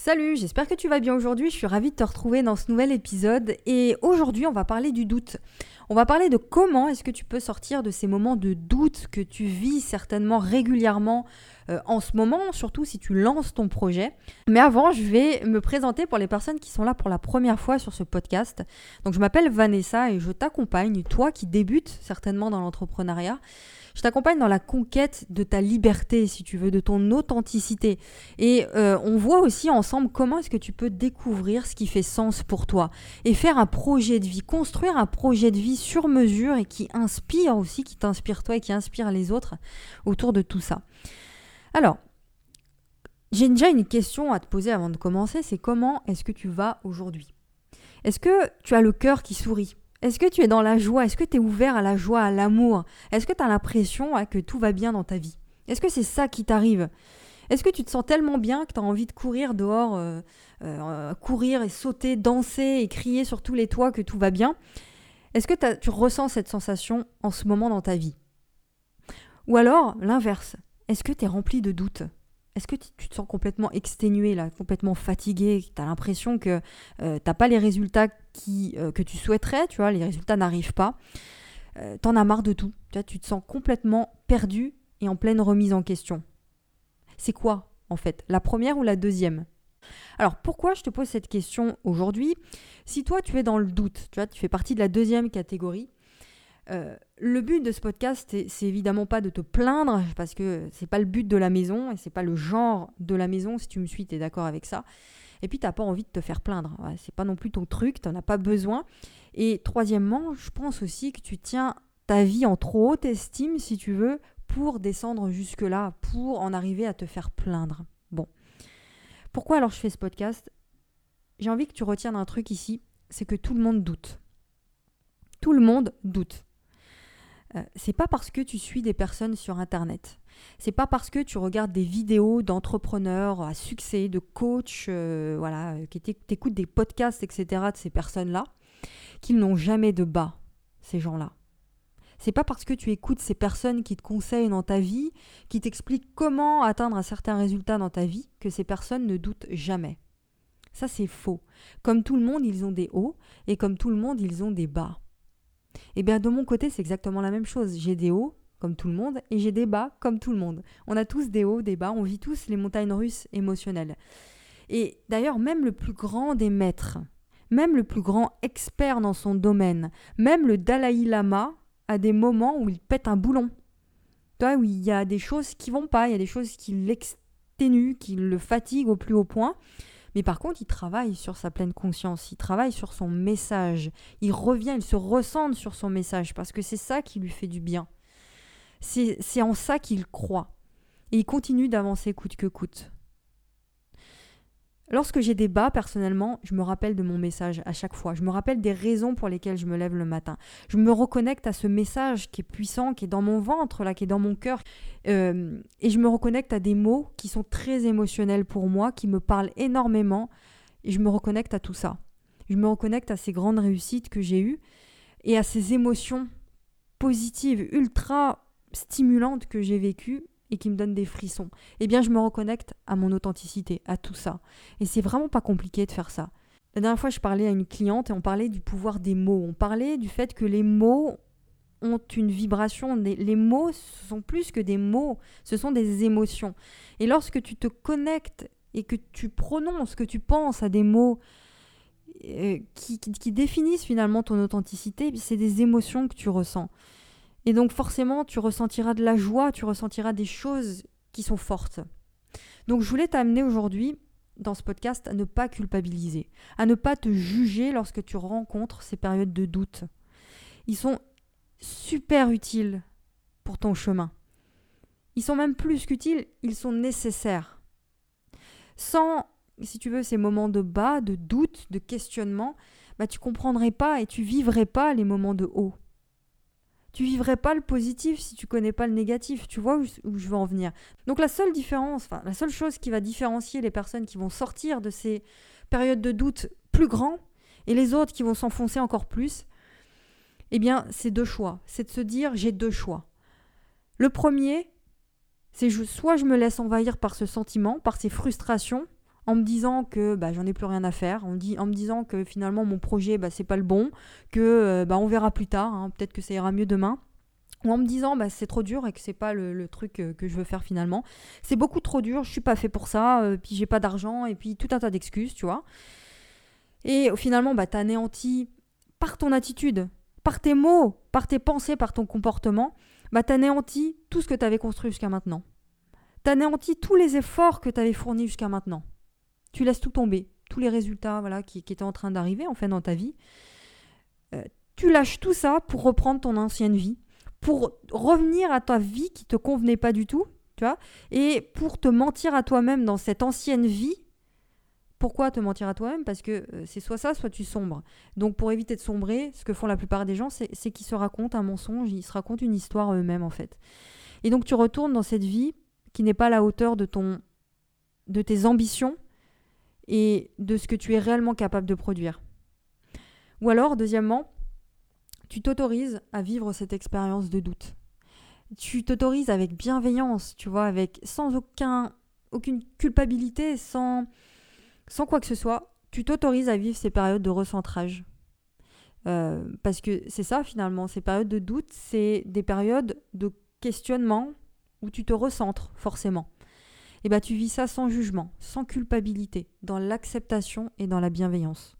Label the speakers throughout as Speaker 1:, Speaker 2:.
Speaker 1: Salut, j'espère que tu vas bien aujourd'hui. Je suis ravie de te retrouver dans ce nouvel épisode. Et aujourd'hui, on va parler du doute. On va parler de comment est-ce que tu peux sortir de ces moments de doute que tu vis certainement régulièrement euh, en ce moment, surtout si tu lances ton projet. Mais avant, je vais me présenter pour les personnes qui sont là pour la première fois sur ce podcast. Donc, je m'appelle Vanessa et je t'accompagne, toi qui débutes certainement dans l'entrepreneuriat. Je t'accompagne dans la conquête de ta liberté, si tu veux, de ton authenticité. Et euh, on voit aussi comment est-ce que tu peux découvrir ce qui fait sens pour toi et faire un projet de vie, construire un projet de vie sur mesure et qui inspire aussi, qui t'inspire toi et qui inspire les autres autour de tout ça. Alors, j'ai déjà une question à te poser avant de commencer, c'est comment est-ce que tu vas aujourd'hui? Est-ce que tu as le cœur qui sourit? Est-ce que tu es dans la joie? Est-ce que tu es ouvert à la joie, à l'amour? Est-ce que tu as l'impression que tout va bien dans ta vie? Est-ce que c'est ça qui t'arrive? Est-ce que tu te sens tellement bien que tu as envie de courir dehors, euh, euh, courir et sauter, danser et crier sur tous les toits que tout va bien? Est-ce que tu ressens cette sensation en ce moment dans ta vie? Ou alors, l'inverse, est-ce que tu es rempli de doutes? Est-ce que tu te sens complètement exténué, complètement fatigué Tu as l'impression que euh, tu n'as pas les résultats euh, que tu souhaiterais, tu vois, les résultats n'arrivent pas? Euh, tu en as marre de tout. Tu te sens complètement perdu et en pleine remise en question. C'est quoi, en fait La première ou la deuxième? Alors pourquoi je te pose cette question aujourd'hui? Si toi tu es dans le doute, tu tu fais partie de la deuxième catégorie, euh, le but de ce podcast, c'est évidemment pas de te plaindre, parce que c'est pas le but de la maison, et c'est pas le genre de la maison, si tu me suis, tu es d'accord avec ça. Et puis, t'as pas envie de te faire plaindre. c'est pas non plus ton truc, t'en as pas besoin. Et troisièmement, je pense aussi que tu tiens ta vie en trop haute estime, si tu veux, pour descendre jusque-là, pour en arriver à te faire plaindre. Bon. Pourquoi alors je fais ce podcast? J'ai envie que tu retiennes un truc ici, c'est que tout le monde doute. Tout le monde doute. Euh, c'est pas parce que tu suis des personnes sur internet, c'est pas parce que tu regardes des vidéos d'entrepreneurs à succès, de coachs, euh, voilà, euh, qui t'écoutent des podcasts, etc. de ces personnes-là, qu'ils n'ont jamais de bas, ces gens-là. C'est pas parce que tu écoutes ces personnes qui te conseillent dans ta vie, qui t'expliquent comment atteindre un certain résultat dans ta vie, que ces personnes ne doutent jamais. Ça, c'est faux. Comme tout le monde, ils ont des hauts, et comme tout le monde, ils ont des bas. Eh bien de mon côté, c'est exactement la même chose. J'ai des hauts, comme tout le monde, et j'ai des bas, comme tout le monde. On a tous des hauts, des bas, on vit tous les montagnes russes émotionnelles. Et d'ailleurs, même le plus grand des maîtres, même le plus grand expert dans son domaine, même le Dalai Lama a des moments où il pète un boulon. Toi, où il y a des choses qui vont pas, il y a des choses qui l'exténuent, qui le fatiguent au plus haut point. Mais par contre, il travaille sur sa pleine conscience, il travaille sur son message, il revient, il se ressente sur son message, parce que c'est ça qui lui fait du bien. C'est en ça qu'il croit. Et il continue d'avancer coûte que coûte. Lorsque j'ai des bas, personnellement, je me rappelle de mon message à chaque fois. Je me rappelle des raisons pour lesquelles je me lève le matin. Je me reconnecte à ce message qui est puissant, qui est dans mon ventre, là, qui est dans mon cœur. Euh, et je me reconnecte à des mots qui sont très émotionnels pour moi, qui me parlent énormément. Et je me reconnecte à tout ça. Je me reconnecte à ces grandes réussites que j'ai eues et à ces émotions positives, ultra stimulantes que j'ai vécues et qui me donne des frissons, eh bien je me reconnecte à mon authenticité, à tout ça. Et c'est vraiment pas compliqué de faire ça. La dernière fois, je parlais à une cliente et on parlait du pouvoir des mots. On parlait du fait que les mots ont une vibration. Les mots sont plus que des mots, ce sont des émotions. Et lorsque tu te connectes et que tu prononces, que tu penses à des mots euh, qui, qui définissent finalement ton authenticité, c'est des émotions que tu ressens. Et donc forcément, tu ressentiras de la joie, tu ressentiras des choses qui sont fortes. Donc je voulais t'amener aujourd'hui dans ce podcast à ne pas culpabiliser, à ne pas te juger lorsque tu rencontres ces périodes de doute. Ils sont super utiles pour ton chemin. Ils sont même plus qu'utiles, ils sont nécessaires. Sans, si tu veux, ces moments de bas, de doute, de questionnement, bah, tu comprendrais pas et tu vivrais pas les moments de haut tu vivrais pas le positif si tu connais pas le négatif. Tu vois où, je veux en venir. Donc la seule différence, enfin la seule chose qui va différencier les personnes qui vont sortir de ces périodes de doute plus grands et les autres qui vont s'enfoncer encore plus, eh bien c'est deux choix. C'est de se dire j'ai deux choix. Le premier, c'est soit je me laisse envahir par ce sentiment, par ces frustrations, en me disant que bah, j'en ai plus rien à faire, en, en me disant que finalement mon projet bah, c'est pas le bon, que euh, bah, on verra plus tard, hein, peut-être que ça ira mieux demain ou en me disant bah c'est trop dur et que c'est pas le, truc euh, que je veux faire finalement. C'est beaucoup trop dur, je suis pas fait pour ça, euh, puis j'ai pas d'argent et puis tout un tas d'excuses, tu vois. Et finalement bah t'anéantis par ton attitude, par tes mots, par tes pensées, par ton comportement, bah t'anéantis tout ce que tu avais construit jusqu'à maintenant. T'anéantis tous les efforts que tu avais fournis jusqu'à maintenant. Tu laisses tout tomber, tous les résultats voilà qui, étaient en train d'arriver dans ta vie. Euh, tu lâches tout ça pour reprendre ton ancienne vie pour revenir à ta vie qui te convenait pas du tout, tu vois, et pour te mentir à toi-même dans cette ancienne vie. Pourquoi te mentir à toi-même? Parce que euh, c'est soit ça, soit tu sombres. Donc pour éviter de sombrer, ce que font la plupart des gens, c'est qu'ils se racontent un mensonge, ils se racontent une histoire eux-mêmes en fait. Et donc tu retournes dans cette vie qui n'est pas à la hauteur de ton de tes ambitions et de ce que tu es réellement capable de produire. Ou alors, deuxièmement, tu t'autorises à vivre cette expérience de doute. Tu t'autorises avec bienveillance, tu vois, avec sans aucun, aucune culpabilité, sans, sans quoi que ce soit. Tu t'autorises à vivre ces périodes de recentrage. Euh, parce que c'est ça finalement, ces périodes de doute, c'est des périodes de questionnement où tu te recentres forcément. Et bien tu vis ça sans jugement, sans culpabilité, dans l'acceptation et dans la bienveillance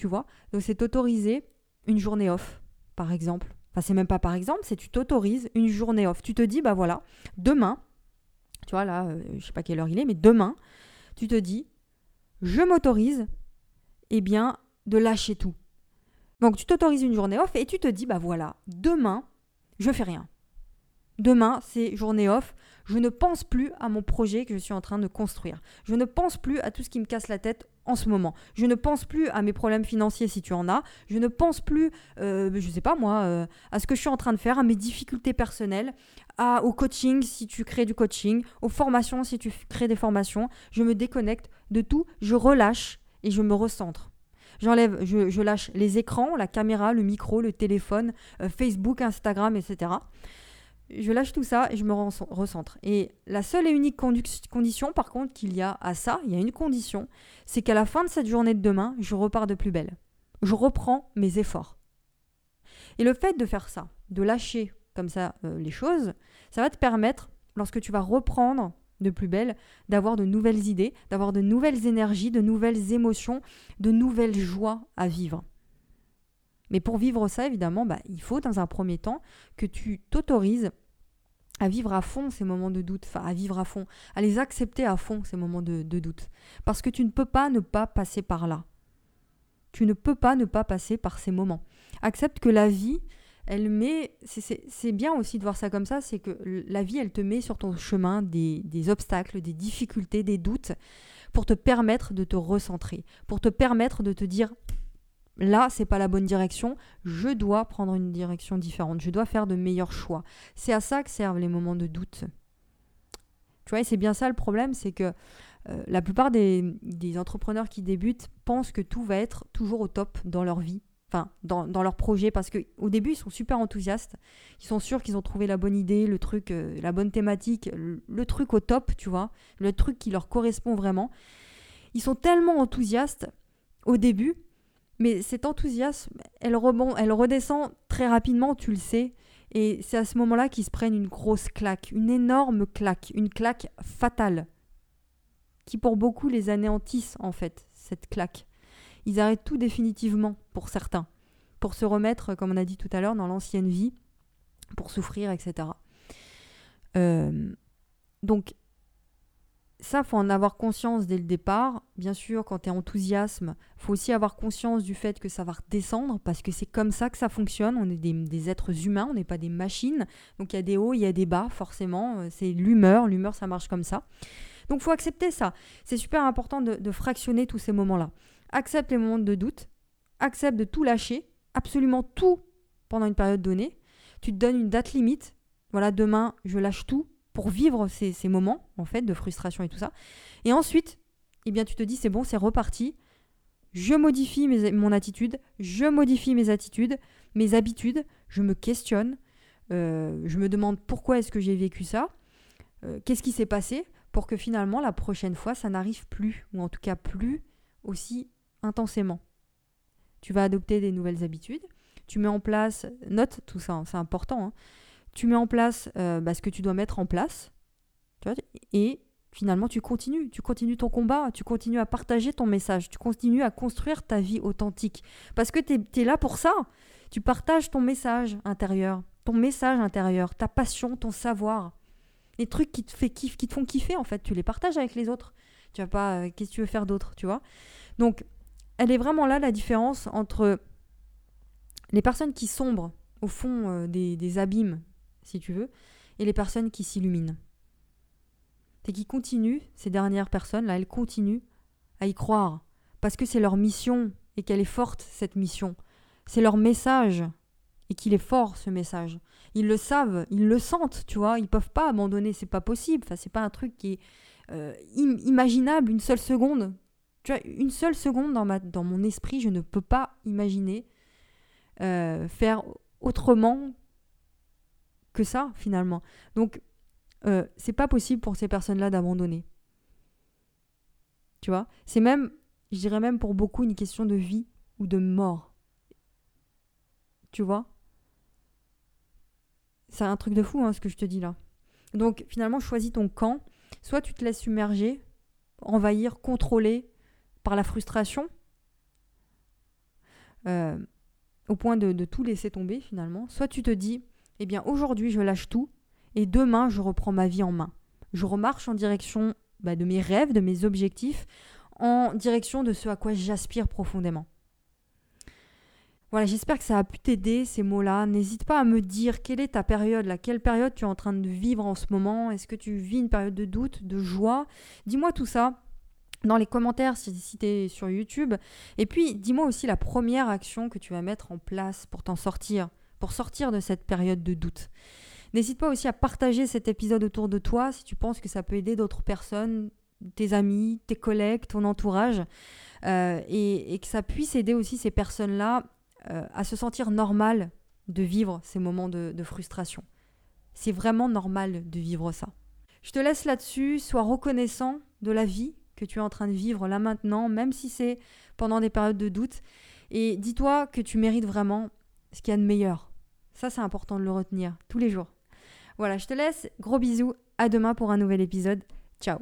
Speaker 1: tu vois? Donc c'est t'autoriser une journée off, par exemple. Enfin, c'est même pas par exemple, c'est tu t'autorises une journée off. Tu te dis, bah voilà, demain, tu vois là, euh, je sais pas quelle heure il est, mais demain, tu te dis, je m'autorise, eh bien, de lâcher tout. Donc tu t'autorises une journée off et tu te dis, bah voilà, demain, je fais rien. Demain, c'est journée off. Je ne pense plus à mon projet que je suis en train de construire. Je ne pense plus à tout ce qui me casse la tête en ce moment. Je ne pense plus à mes problèmes financiers si tu en as. Je ne pense plus, euh, je ne sais pas moi, euh, à ce que je suis en train de faire, à mes difficultés personnelles, au coaching si tu crées du coaching, aux formations si tu crées des formations. Je me déconnecte de tout, je relâche et je me recentre. J'enlève, je, lâche les écrans, la caméra, le micro, le téléphone, euh, Facebook, Instagram, etc je lâche tout ça et je me recentre. Et la seule et unique condition, par contre, qu'il y a à ça, il y a une condition, c'est qu'à la fin de cette journée de demain, je repars de plus belle. Je reprends mes efforts. Et le fait de faire ça, de lâcher comme ça euh, les choses, ça va te permettre, lorsque tu vas reprendre de plus belle, d'avoir de nouvelles idées, d'avoir de nouvelles énergies, de nouvelles émotions, de nouvelles joies à vivre. Mais pour vivre ça, évidemment, bah, il faut dans un premier temps que tu t'autorises à vivre à fond ces moments de doute, enfin à vivre à fond, à les accepter à fond ces moments de, doute. Parce que tu ne peux pas ne pas passer par là. Tu ne peux pas ne pas passer par ces moments. Accepte que la vie, elle met, c'est bien aussi de voir ça comme ça, c'est que la vie, elle te met sur ton chemin des, des obstacles, des difficultés, des doutes, pour te permettre de te recentrer, pour te permettre de te dire, là, c'est pas la bonne direction, je dois prendre une direction différente, je dois faire de meilleurs choix. C'est à ça que servent les moments de doute. Tu vois, c'est bien ça le problème, c'est que euh, la plupart des, entrepreneurs qui débutent pensent que tout va être toujours au top dans leur vie, enfin dans, leur projet, parce qu'au début ils sont super enthousiastes, ils sont sûrs qu'ils ont trouvé la bonne idée, le truc, euh, la bonne thématique, le, truc au top, tu vois, le truc qui leur correspond vraiment. Ils sont tellement enthousiastes au début mais cet enthousiasme, elle, rebond, elle redescend très rapidement, tu le sais. Et c'est à ce moment-là qu'ils se prennent une grosse claque, une énorme claque, une claque fatale, qui pour beaucoup les anéantissent en fait, cette claque. Ils arrêtent tout définitivement pour certains, pour se remettre, comme on a dit tout à l'heure, dans l'ancienne vie, pour souffrir, etc. Euh, donc ça, faut en avoir conscience dès le départ. Bien sûr, quand tu es enthousiasme, faut aussi avoir conscience du fait que ça va redescendre parce que c'est comme ça que ça fonctionne. On est des, êtres humains, on n'est pas des machines. Donc il y a des hauts, il y a des bas, forcément. Euh, c'est l'humeur, l'humeur ça marche comme ça. Donc faut accepter ça. C'est super important de, de fractionner tous ces moments-là. Accepte les moments de doute, accepte de tout lâcher, absolument tout pendant une période donnée. Tu te donnes une date limite. Voilà, demain, je lâche tout pour vivre ces, moments en fait de frustration et tout ça. Et ensuite, eh bien, tu te dis c'est bon, c'est reparti. Je modifie mon attitude, je modifie mes attitudes, mes habitudes, je me questionne, euh, je me demande pourquoi est-ce que j'ai vécu ça, euh, qu'est-ce qui s'est passé, pour que finalement la prochaine fois ça n'arrive plus, ou en tout cas plus aussi intensément. Tu vas adopter des nouvelles habitudes, tu mets en place, note tout ça, hein, c'est important, hein. Tu mets en place euh, bah, ce que tu dois mettre en place, et finalement tu continues, tu continues ton combat, tu continues à partager ton message, tu continues à construire ta vie authentique. Parce que tu es, là pour ça, tu partages ton message intérieur, ton message intérieur, ta passion, ton savoir. Les trucs qui te, font kiffer, en fait, tu les partages avec les autres. Tu vas pas, euh, qu'est-ce que tu veux faire d'autre, tu vois Donc, elle est vraiment là la différence entre les personnes qui sombrent au fond euh, des, abîmes, si tu veux, et les personnes qui s'illuminent. C'est qui continuent, ces dernières personnes-là, elles continuent à y croire, parce que c'est leur mission et qu'elle est forte, cette mission. C'est leur message et qu'il est fort, ce message. Ils le savent, ils le sentent, tu vois, ils peuvent pas abandonner, c'est pas possible, enfin, c'est pas un truc qui est euh, imaginable une seule seconde tu vois, une seule seconde dans, ma, dans mon esprit, je ne peux pas imaginer euh, faire autrement que ça, finalement. Donc, euh, c'est pas possible pour ces personnes-là d'abandonner. Tu vois? C'est même, je dirais même pour beaucoup, une question de vie ou de mort. Tu vois? C'est un truc de fou, hein, ce que je te dis là. Donc, finalement, choisis ton camp. Soit tu te laisses submerger, envahir, contrôler, par la frustration, euh, au point de, tout laisser tomber finalement, soit tu te dis, eh bien aujourd'hui je lâche tout et demain je reprends ma vie en main. Je remarche en direction bah, de mes rêves, de mes objectifs, en direction de ce à quoi j'aspire profondément. Voilà, j'espère que ça a pu t'aider ces mots-là. N'hésite pas à me dire quelle est ta période, là, quelle période tu es en train de vivre en ce moment? Est-ce que tu vis une période de doute, de joie? Dis-moi tout ça dans les commentaires si, tu es sur YouTube. Et puis, dis-moi aussi la première action que tu vas mettre en place pour t'en sortir, pour sortir de cette période de doute. N'hésite pas aussi à partager cet épisode autour de toi si tu penses que ça peut aider d'autres personnes, tes amis, tes collègues, ton entourage, euh, et, que ça puisse aider aussi ces personnes-là euh, à se sentir normal de vivre ces moments de, de frustration. C'est vraiment normal de vivre ça. Je te laisse là-dessus, sois reconnaissant de la vie que tu es en train de vivre là maintenant, même si c'est pendant des périodes de doute. Et dis-toi que tu mérites vraiment ce qu'il y a de meilleur. Ça, c'est important de le retenir tous les jours. Voilà, je te laisse. Gros bisous. À demain pour un nouvel épisode. Ciao.